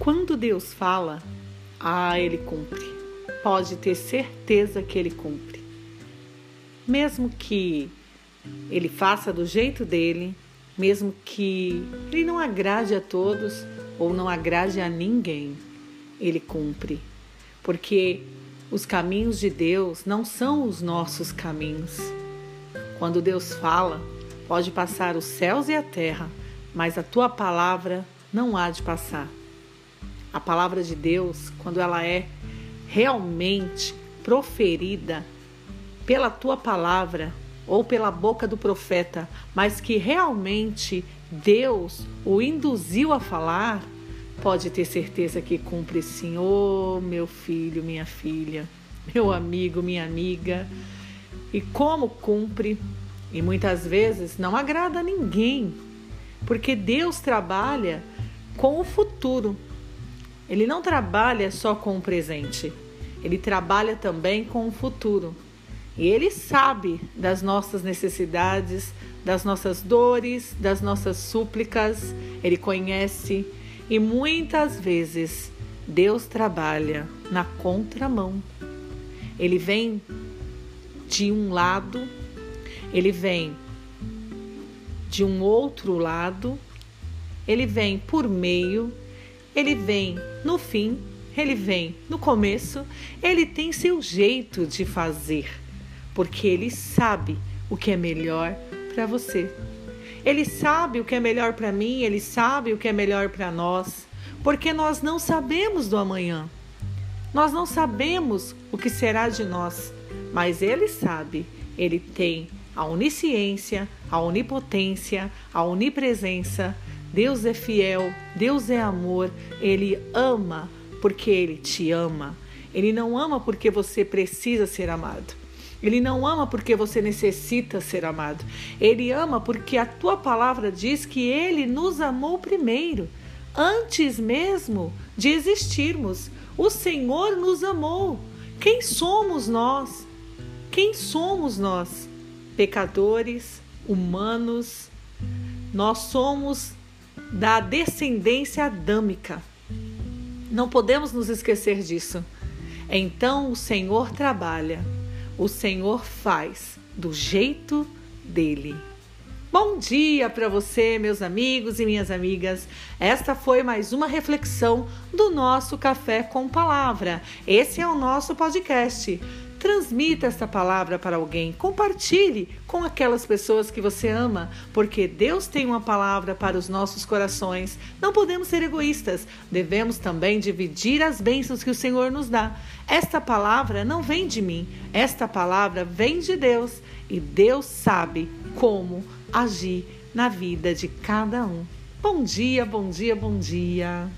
Quando Deus fala, ah, ele cumpre. Pode ter certeza que ele cumpre. Mesmo que ele faça do jeito dele, mesmo que ele não agrade a todos ou não agrade a ninguém, ele cumpre. Porque os caminhos de Deus não são os nossos caminhos. Quando Deus fala, pode passar os céus e a terra, mas a tua palavra não há de passar. A palavra de Deus, quando ela é realmente proferida pela tua palavra ou pela boca do profeta, mas que realmente Deus o induziu a falar, pode ter certeza que cumpre sim. Oh, meu filho, minha filha, meu amigo, minha amiga. E como cumpre, e muitas vezes não agrada a ninguém, porque Deus trabalha com o futuro. Ele não trabalha só com o presente, ele trabalha também com o futuro. E ele sabe das nossas necessidades, das nossas dores, das nossas súplicas, ele conhece e muitas vezes Deus trabalha na contramão. Ele vem de um lado, ele vem de um outro lado, ele vem por meio ele vem no fim, ele vem no começo, ele tem seu jeito de fazer, porque ele sabe o que é melhor para você. Ele sabe o que é melhor para mim, ele sabe o que é melhor para nós, porque nós não sabemos do amanhã. Nós não sabemos o que será de nós, mas ele sabe, ele tem a onisciência, a onipotência, a onipresença Deus é fiel, Deus é amor, Ele ama porque Ele te ama. Ele não ama porque você precisa ser amado. Ele não ama porque você necessita ser amado. Ele ama porque a tua palavra diz que ele nos amou primeiro, antes mesmo de existirmos. O Senhor nos amou. Quem somos nós? Quem somos nós? Pecadores, humanos. Nós somos da descendência adâmica. Não podemos nos esquecer disso. Então o Senhor trabalha, o Senhor faz do jeito dele. Bom dia para você, meus amigos e minhas amigas. Esta foi mais uma reflexão do nosso Café com Palavra. Esse é o nosso podcast. Transmita esta palavra para alguém, compartilhe com aquelas pessoas que você ama, porque Deus tem uma palavra para os nossos corações. Não podemos ser egoístas, devemos também dividir as bênçãos que o Senhor nos dá. Esta palavra não vem de mim, esta palavra vem de Deus e Deus sabe como agir na vida de cada um. Bom dia, bom dia, bom dia.